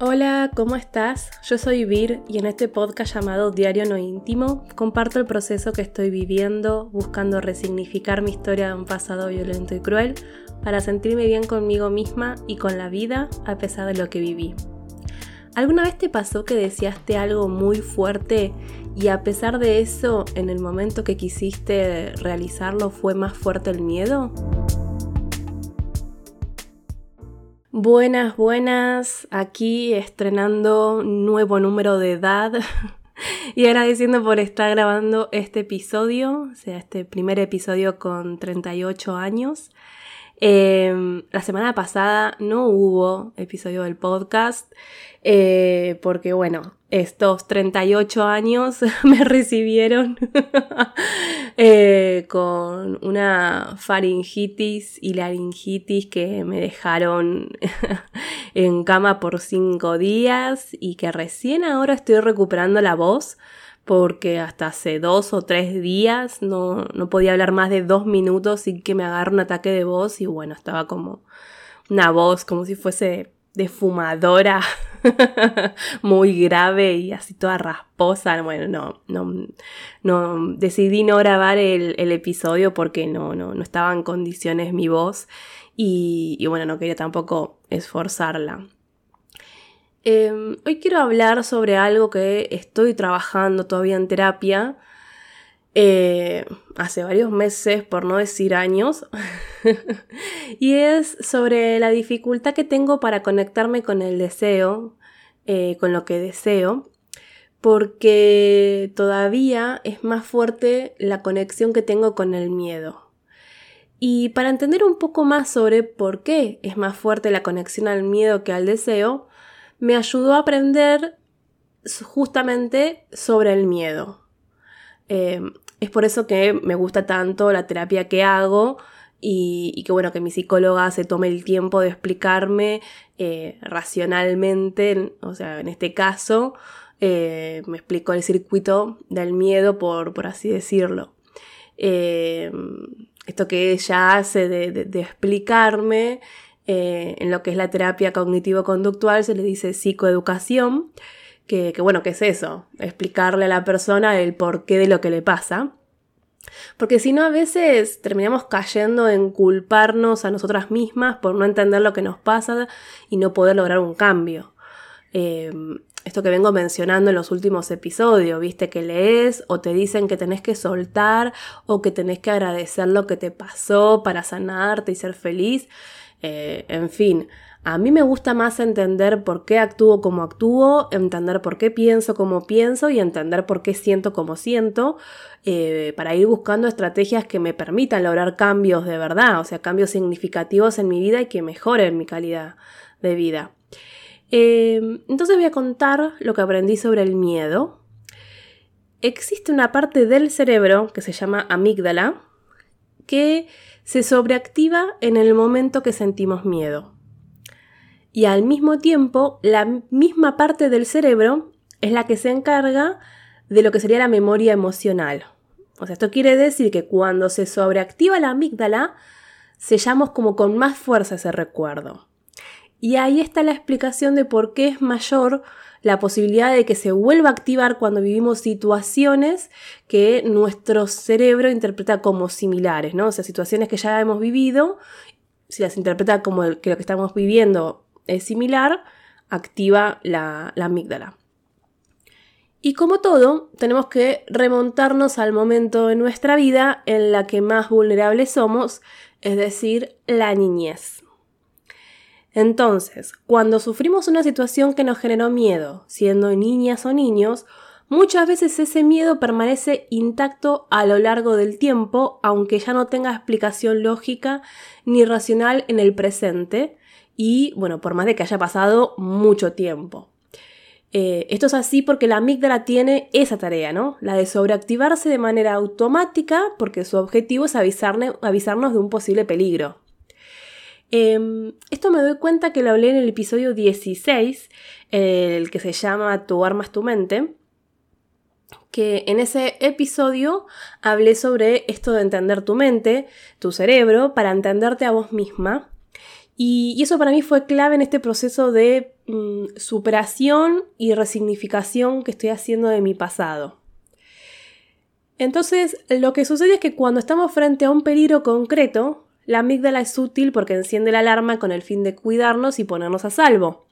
Hola, ¿cómo estás? Yo soy Vir y en este podcast llamado Diario No Íntimo comparto el proceso que estoy viviendo buscando resignificar mi historia de un pasado violento y cruel para sentirme bien conmigo misma y con la vida a pesar de lo que viví. ¿Alguna vez te pasó que deseaste algo muy fuerte y a pesar de eso, en el momento que quisiste realizarlo fue más fuerte el miedo? Buenas, buenas, aquí estrenando nuevo número de edad y agradeciendo por estar grabando este episodio, o sea, este primer episodio con 38 años. Em, la semana pasada no hubo episodio del podcast eh, porque bueno, estos 38 años me recibieron eh, con una faringitis y laringitis que me dejaron en cama por 5 días y que recién ahora estoy recuperando la voz porque hasta hace dos o tres días no, no podía hablar más de dos minutos sin que me agarre un ataque de voz y bueno, estaba como una voz como si fuese de fumadora muy grave y así toda rasposa. Bueno, no, no, no decidí no grabar el, el episodio porque no, no, no estaba en condiciones mi voz y, y bueno, no quería tampoco esforzarla. Em, hoy quiero hablar sobre algo que estoy trabajando todavía en terapia eh, hace varios meses, por no decir años, y es sobre la dificultad que tengo para conectarme con el deseo, eh, con lo que deseo, porque todavía es más fuerte la conexión que tengo con el miedo. Y para entender un poco más sobre por qué es más fuerte la conexión al miedo que al deseo, me ayudó a aprender justamente sobre el miedo. Em, es por eso que me gusta tanto la terapia que hago y, que bueno, que mi psicóloga se tome el tiempo de explicarme eh, racionalmente, o sea, en este caso, eh, me explicó el circuito del miedo, por, por así decirlo. Em, esto que ella hace de explicarme eh, en lo que es la terapia cognitivo-conductual se le dice psicoeducación, que, bueno, ¿qué es eso? Explicarle a la persona el porqué de lo que le pasa. Porque si no, a veces terminamos cayendo en culparnos a nosotras mismas por no entender lo que nos pasa y no poder lograr un cambio. Eh, esto que vengo mencionando en los últimos episodios, viste que lees o te dicen que tenés que soltar o que tenés que agradecer lo que te pasó para sanarte y ser feliz. Eh, en fin, a mí me gusta más entender por qué actúo como actúo, entender por qué pienso como pienso y entender por qué siento como siento, eh, para ir buscando estrategias que me permitan lograr cambios de verdad, o sea, cambios significativos en mi vida y que mejoren mi calidad de vida. Eh, entonces voy a contar lo que aprendí sobre el miedo. Existe una parte del cerebro que se llama amígdala que se sobreactiva en el momento que sentimos miedo. Y al mismo tiempo, la misma parte del cerebro es la que se encarga de lo que sería la memoria emocional. O sea, esto quiere decir que cuando se sobreactiva la amígdala, sellamos como con más fuerza ese recuerdo. Y ahí está la explicación de por qué es mayor la posibilidad de que se vuelva a activar cuando vivimos situaciones que nuestro cerebro interpreta como similares, ¿no? O sea, situaciones que ya hemos vivido, si las interpreta como que lo que estamos viviendo es similar, activa la, la amígdala. Y como todo, tenemos que remontarnos al momento en nuestra vida en la que más vulnerables somos, es decir, la niñez. Entonces, cuando sufrimos una situación que nos generó miedo, siendo niñas o niños, muchas veces ese miedo permanece intacto a lo largo del tiempo, aunque ya no tenga explicación lógica ni racional en el presente, y bueno, por más de que haya pasado mucho tiempo. Eh, esto es así porque la amígdala tiene esa tarea, ¿no? La de sobreactivarse de manera automática porque su objetivo es avisarnos de un posible peligro. Em, esto me doy cuenta que lo hablé en el episodio 16, el que se llama Tu armas tu mente, que en ese episodio hablé sobre esto de entender tu mente, tu cerebro, para entenderte a vos misma. Y, eso para mí fue clave en este proceso de mm, superación y resignificación que estoy haciendo de mi pasado. Entonces, lo que sucede es que cuando estamos frente a un peligro concreto, la amígdala es útil porque enciende la alarma con el fin de cuidarnos y ponernos a salvo.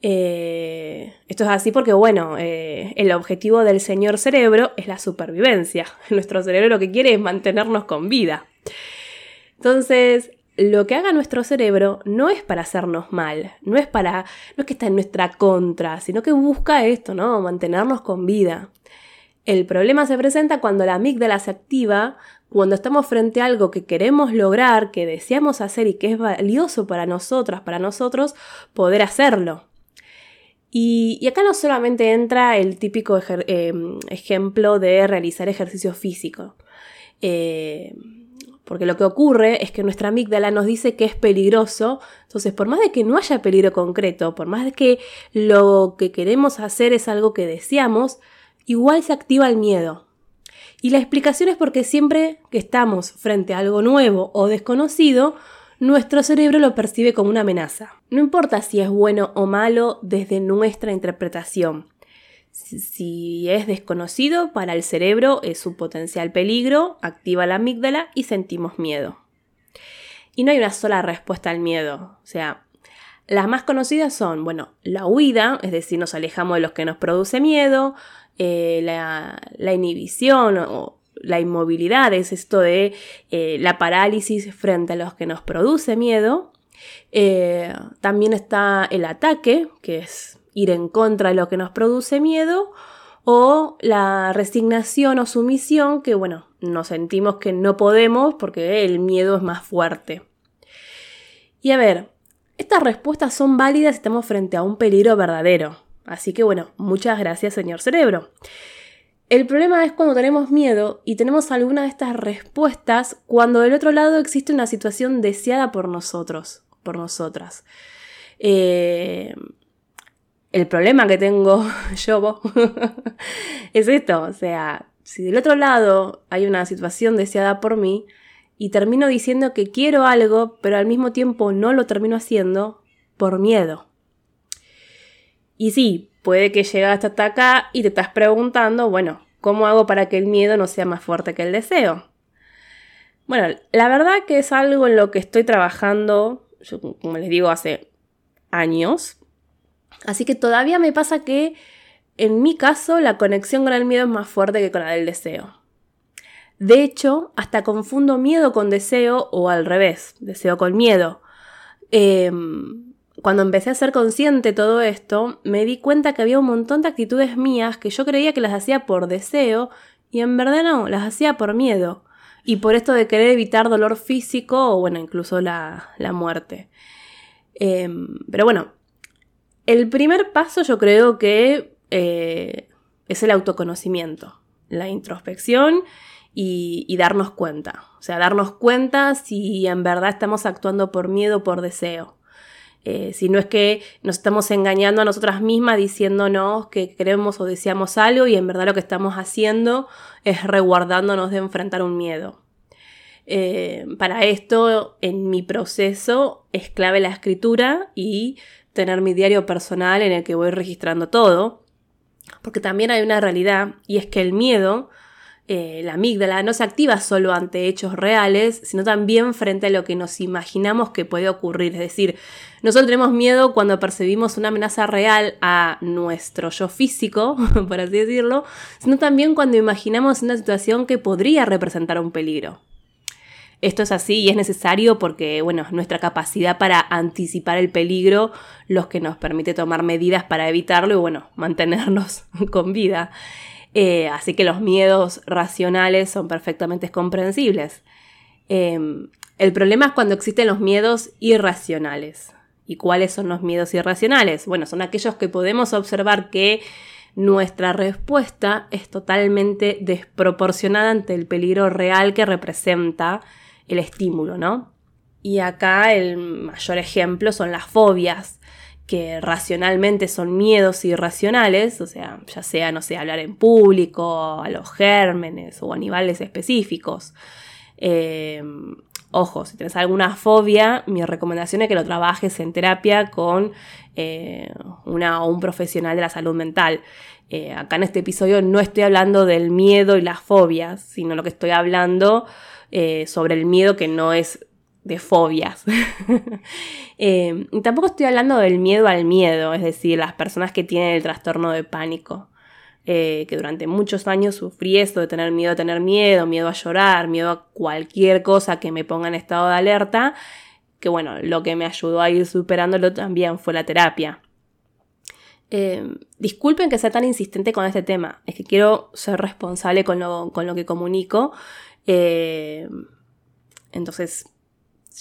Eh, esto es así porque, bueno, eh, el objetivo del señor cerebro es la supervivencia. Nuestro cerebro lo que quiere es mantenernos con vida. Entonces, lo que haga nuestro cerebro no es para hacernos mal, no es para, no es que está en nuestra contra, sino que busca esto, ¿no? Mantenernos con vida. El problema se presenta cuando la amígdala se activa, cuando estamos frente a algo que queremos lograr, que deseamos hacer y que es valioso para nosotras, para nosotros, poder hacerlo. Y, acá no solamente entra el típico em, ejemplo de realizar ejercicio físico. Eh, porque lo que ocurre es que nuestra amígdala nos dice que es peligroso, entonces por más de que no haya peligro concreto, por más de que lo que queremos hacer es algo que deseamos, igual se activa el miedo. Y la explicación es porque siempre que estamos frente a algo nuevo o desconocido, nuestro cerebro lo percibe como una amenaza. No importa si es bueno o malo desde nuestra interpretación. Si es desconocido, para el cerebro es un potencial peligro, activa la amígdala y sentimos miedo. Y no hay una sola respuesta al miedo. O sea, las más conocidas son, bueno, la huida, es decir, nos alejamos de los que nos produce miedo, eh, la, inhibición o la inmovilidad, es esto de eh, la parálisis frente a los que nos produce miedo. Eh, también está el ataque, que es ir en contra de lo que nos produce miedo, o la resignación o sumisión, que bueno, nos sentimos que no podemos porque el miedo es más fuerte. Y a ver, estas respuestas son válidas si estamos frente a un peligro verdadero. Así que bueno, muchas gracias señor cerebro. El problema es cuando tenemos miedo y tenemos alguna de estas respuestas cuando del otro lado existe una situación deseada por nosotros, por nosotras. Eh, el problema que tengo yo es esto, o sea, si del otro lado hay una situación deseada por mí y termino diciendo que quiero algo, pero al mismo tiempo no lo termino haciendo por miedo. Y sí, puede que llegaste hasta acá y te estás preguntando, bueno, ¿cómo hago para que el miedo no sea más fuerte que el deseo? Bueno, la verdad que es algo en lo que estoy trabajando, yo, como les digo, hace años. Así que todavía me pasa que en mi caso la conexión con el miedo es más fuerte que con la del deseo. De hecho, hasta confundo miedo con deseo o al revés, deseo con miedo. Eh, cuando empecé a ser consciente todo esto, me di cuenta que había un montón de actitudes mías que yo creía que las hacía por deseo y en verdad no, las hacía por miedo. Y por esto de querer evitar dolor físico o bueno, incluso la, muerte. Em, pero bueno, el primer paso yo creo que eh, es el autoconocimiento, la introspección y, y, darnos cuenta. O sea, darnos cuenta si en verdad estamos actuando por miedo o por deseo. Eh, si no es que nos estamos engañando a nosotras mismas diciéndonos que queremos o deseamos algo y en verdad lo que estamos haciendo es reguardándonos de enfrentar un miedo. Eh, para esto, en mi proceso, es clave la escritura y tener mi diario personal en el que voy registrando todo, porque también hay una realidad y es que el miedo eh, la amígdala no se activa solo ante hechos reales, sino también frente a lo que nos imaginamos que puede ocurrir. Es decir, no solo tenemos miedo cuando percibimos una amenaza real a nuestro yo físico, por así decirlo, sino también cuando imaginamos una situación que podría representar un peligro. Esto es así y es necesario porque, bueno, nuestra capacidad para anticipar el peligro, los que nos permite tomar medidas para evitarlo y, bueno, mantenernos con vida. Eh, así que los miedos racionales son perfectamente comprensibles. Em, el problema es cuando existen los miedos irracionales. ¿Y cuáles son los miedos irracionales? Bueno, son aquellos que podemos observar que nuestra respuesta es totalmente desproporcionada ante el peligro real que representa el estímulo, ¿no? Y acá el mayor ejemplo son las fobias que racionalmente son miedos irracionales, o sea, ya sea, no sé, hablar en público, a los gérmenes o animales específicos, eh, Ojo, si tienes alguna fobia, mi recomendación es que lo trabajes en terapia con eh, una o un profesional de la salud mental. Eh, acá en este episodio no estoy hablando del miedo y las fobias, sino lo que estoy hablando eh, sobre el miedo que no es de fobias. y tampoco estoy hablando del miedo al miedo, es decir, las personas que tienen el trastorno de pánico. que durante muchos años sufrí esto de tener miedo a tener miedo, miedo a llorar, miedo a cualquier cosa que me ponga en estado de alerta que bueno, lo que me ayudó a ir superándolo también fue la terapia. Eh, disculpen que sea tan insistente con este tema, es que quiero ser responsable con lo, que comunico. Eh,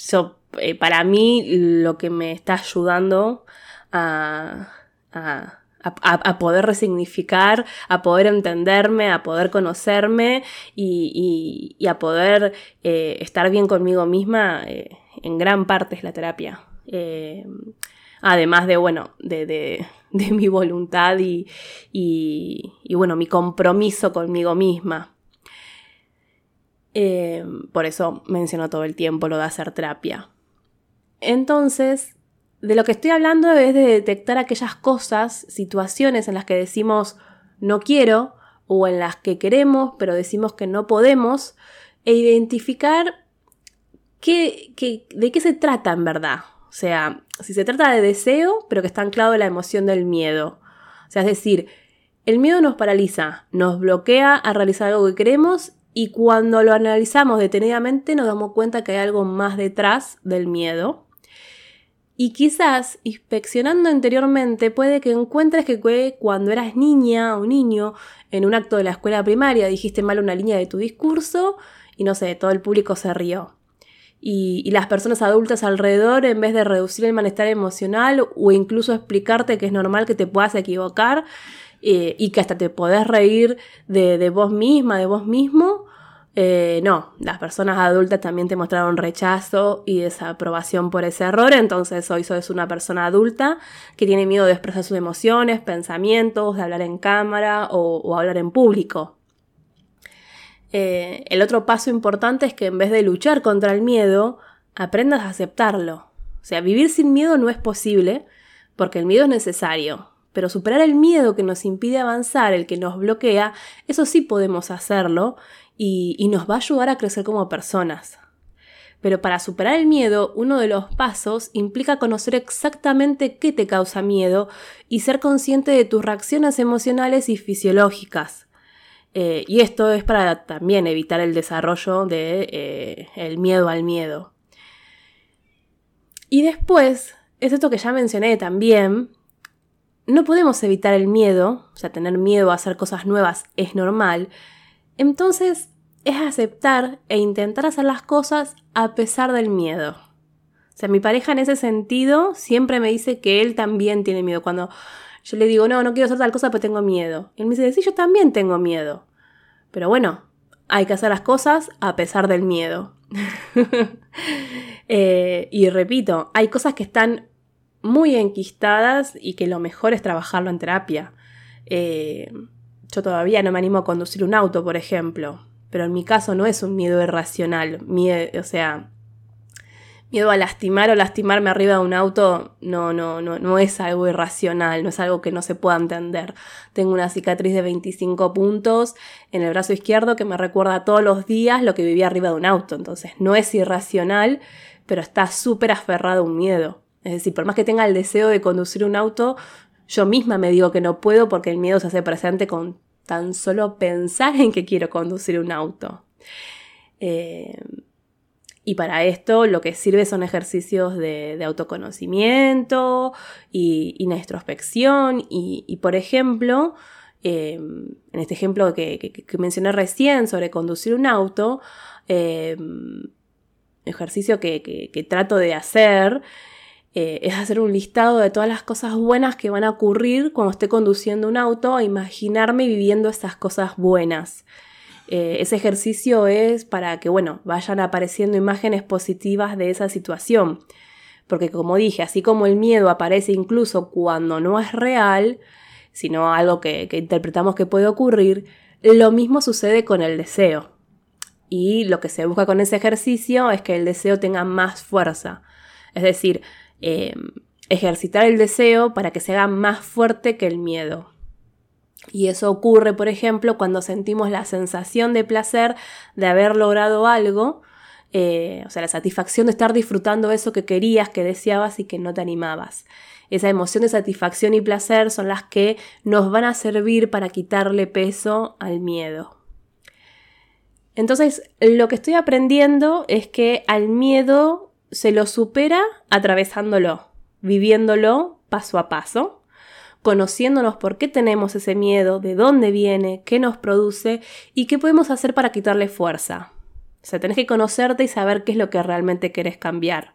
entonces, eh, para mí lo que me está ayudando a, poder resignificar, a poder entenderme, a poder conocerme y, a poder estar bien conmigo misma en gran parte es la terapia. Eh, además de, bueno, de, mi voluntad y, bueno, mi compromiso conmigo misma. Eh, por eso menciono todo el tiempo lo de hacer terapia. Entonces, de lo que estoy hablando es de detectar aquellas cosas, situaciones en las que decimos no quiero o en las que queremos pero decimos que no podemos e identificar de qué se trata en verdad. O sea, si se trata de deseo, pero que está anclado en la emoción del miedo. O sea, es decir, el miedo nos paraliza, nos bloquea a realizar algo que queremos y cuando lo analizamos detenidamente nos damos cuenta que hay algo más detrás del miedo. Y quizás inspeccionando anteriormente puede que encuentres que cuando eras niña o niño en un acto de la escuela primaria dijiste mal una línea de tu discurso y no sé, todo el público se rió y, las personas adultas alrededor, en vez de reducir el malestar emocional o incluso explicarte que es normal que te puedas equivocar eh, y que hasta te podés reír de, vos misma, de vos mismo, eh, no, las personas adultas también te mostraron rechazo y desaprobación por ese error, entonces hoy sos una persona adulta que tiene miedo de expresar sus emociones, pensamientos, de hablar en cámara o hablar en público. Eh, el otro paso importante es que en vez de luchar contra el miedo, aprendas a aceptarlo. O sea, vivir sin miedo no es posible, porque el miedo es necesario. Pero superar el miedo que nos impide avanzar, el que nos bloquea, eso sí podemos hacerlo y, nos va a ayudar a crecer como personas. Pero para superar el miedo, uno de los pasos implica conocer exactamente qué te causa miedo y ser consciente de tus reacciones emocionales y fisiológicas. Eh, y esto es para también evitar el desarrollo de eh, el miedo al miedo. Y después, es esto que ya mencioné también, no podemos evitar el miedo, o sea, tener miedo a hacer cosas nuevas es normal, entonces es aceptar e intentar hacer las cosas a pesar del miedo. O sea, mi pareja en ese sentido siempre me dice que él también tiene miedo. Cuando yo le digo, no, no quiero hacer tal cosa, pero tengo miedo. Él me dice, sí, yo también tengo miedo. Pero bueno, hay que hacer las cosas a pesar del miedo. Eh, y repito, hay cosas que están muy enquistadas y que lo mejor es trabajarlo en terapia. Eh, yo todavía no me animo a conducir un auto, por ejemplo, pero en mi caso no es un miedo irracional. Miedo, o sea, miedo a lastimar o lastimarme arriba de un auto no, no, no, no es algo irracional, no es algo que no se pueda entender. Tengo una cicatriz de 25 puntos en el brazo izquierdo que me recuerda todos los días lo que vivía arriba de un auto. Entonces no es irracional, pero está súper aferrado a un miedo. Es decir, por más que tenga el deseo de conducir un auto, yo misma me digo que no puedo porque el miedo se hace presente con tan solo pensar en que quiero conducir un auto. Eh, y para esto lo que sirve son ejercicios de, autoconocimiento y, introspección. Y, por ejemplo, em, en este ejemplo que, mencioné recién sobre conducir un auto, em, ejercicio que, trato de hacer eh, es hacer un listado de todas las cosas buenas que van a ocurrir cuando esté conduciendo un auto e imaginarme viviendo esas cosas buenas. Eh, ese ejercicio es para que, bueno, vayan apareciendo imágenes positivas de esa situación. Porque como dije, así como el miedo aparece incluso cuando no es real, sino algo que, interpretamos que puede ocurrir, lo mismo sucede con el deseo. Y lo que se busca con ese ejercicio es que el deseo tenga más fuerza. Es decir, eh, ejercitar el deseo para que se haga más fuerte que el miedo. Y eso ocurre, por ejemplo, cuando sentimos la sensación de placer de haber logrado algo, eh, o sea, la satisfacción de estar disfrutando eso que querías, que deseabas y que no te animabas. Esa emoción de satisfacción y placer son las que nos van a servir para quitarle peso al miedo. Entonces, lo que estoy aprendiendo es que al miedo se lo supera atravesándolo, viviéndolo paso a paso, conociéndonos por qué tenemos ese miedo, de dónde viene, qué nos produce y qué podemos hacer para quitarle fuerza. O sea, tenés que conocerte y saber qué es lo que realmente querés cambiar.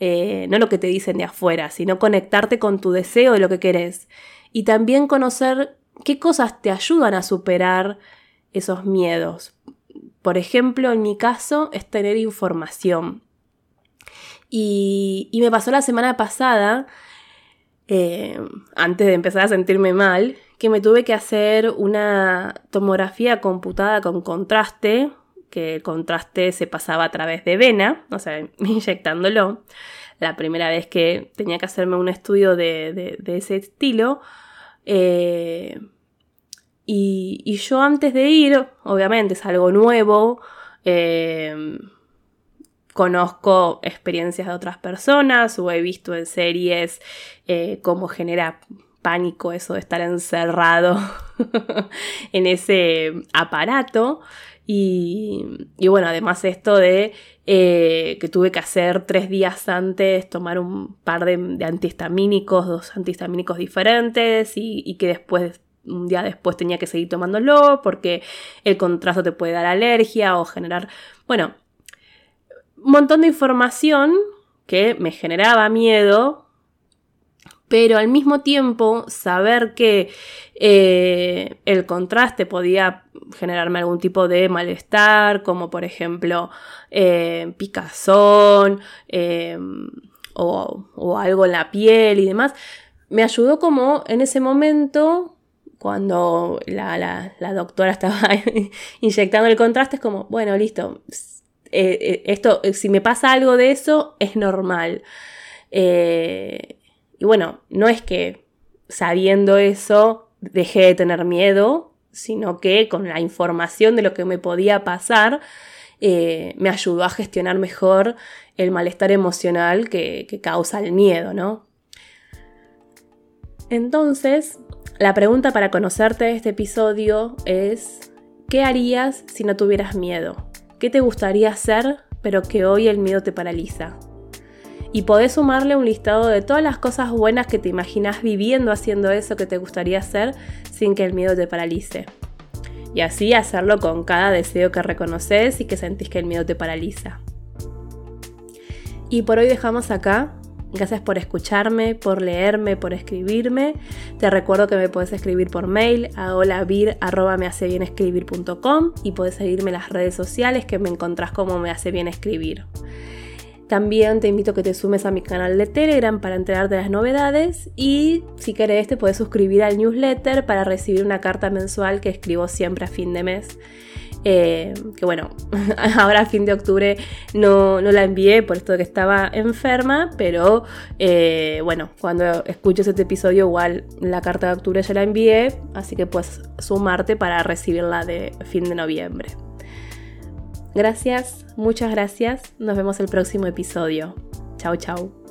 Eh, no lo que te dicen de afuera, sino conectarte con tu deseo de lo que querés. Y también conocer qué cosas te ayudan a superar esos miedos. Por ejemplo, en mi caso es tener información. Y, me pasó la semana pasada, eh, antes de empezar a sentirme mal, que me tuve que hacer una tomografía computada con contraste que el contraste se pasaba a través de vena, o sea, inyectándolo. La primera vez que tenía que hacerme un estudio de, ese estilo. Eh, y, yo antes de ir, obviamente es algo nuevo, eh, conozco experiencias de otras personas o he visto en series eh, cómo genera pánico eso de estar encerrado en ese aparato. Y, bueno, además esto de eh, que tuve que hacer tres días antes tomar un par de, antihistamínicos, dos antihistamínicos diferentes y, que después un día después tenía que seguir tomándolo porque el contraste te puede dar alergia o generar, bueno, un montón de información que me generaba miedo pero al mismo tiempo saber que eh, el contraste podía generarme algún tipo de malestar, como por ejemplo eh, picazón em, o, algo en la piel y demás, me ayudó como en ese momento, cuando la, doctora estaba inyectando el contraste, es como, bueno, listo, eh, esto, si me pasa algo de eso, es normal. Y bueno, no es que sabiendo eso dejé de tener miedo, sino que con la información de lo que me podía pasar, eh, me ayudó a gestionar mejor el malestar emocional que, que causa el miedo, ¿no? Entonces, la pregunta para conocerte de este episodio es, ¿qué harías si no tuvieras miedo? ¿Qué te gustaría hacer pero que hoy el miedo te paraliza? y podés sumarle un listado de todas las cosas buenas que te imaginas viviendo haciendo eso que te gustaría hacer sin que el miedo te paralice. Y así hacerlo con cada deseo que reconoces y que sentís que el miedo te paraliza. Y por hoy dejamos acá. Gracias por escucharme, por leerme, por escribirme. Te recuerdo que me puedes escribir por mail a holavir.mehacebienscribir.com y puedes seguirme en las redes sociales que me encontrás como me hace bien escribir. También te invito a que te sumes a mi canal de Telegram para enterarte de las novedades y si querés te puedes suscribir al newsletter para recibir una carta mensual que escribo siempre a fin de mes. Eh, que bueno, ahora a fin de octubre no, la envié por esto de que estaba enferma, pero eh, bueno, cuando escuches este episodio igual la carta de octubre ya la envié, así que puedes sumarte para recibirla de fin de noviembre. Gracias, muchas gracias. Nos vemos el próximo episodio. Chao, chao.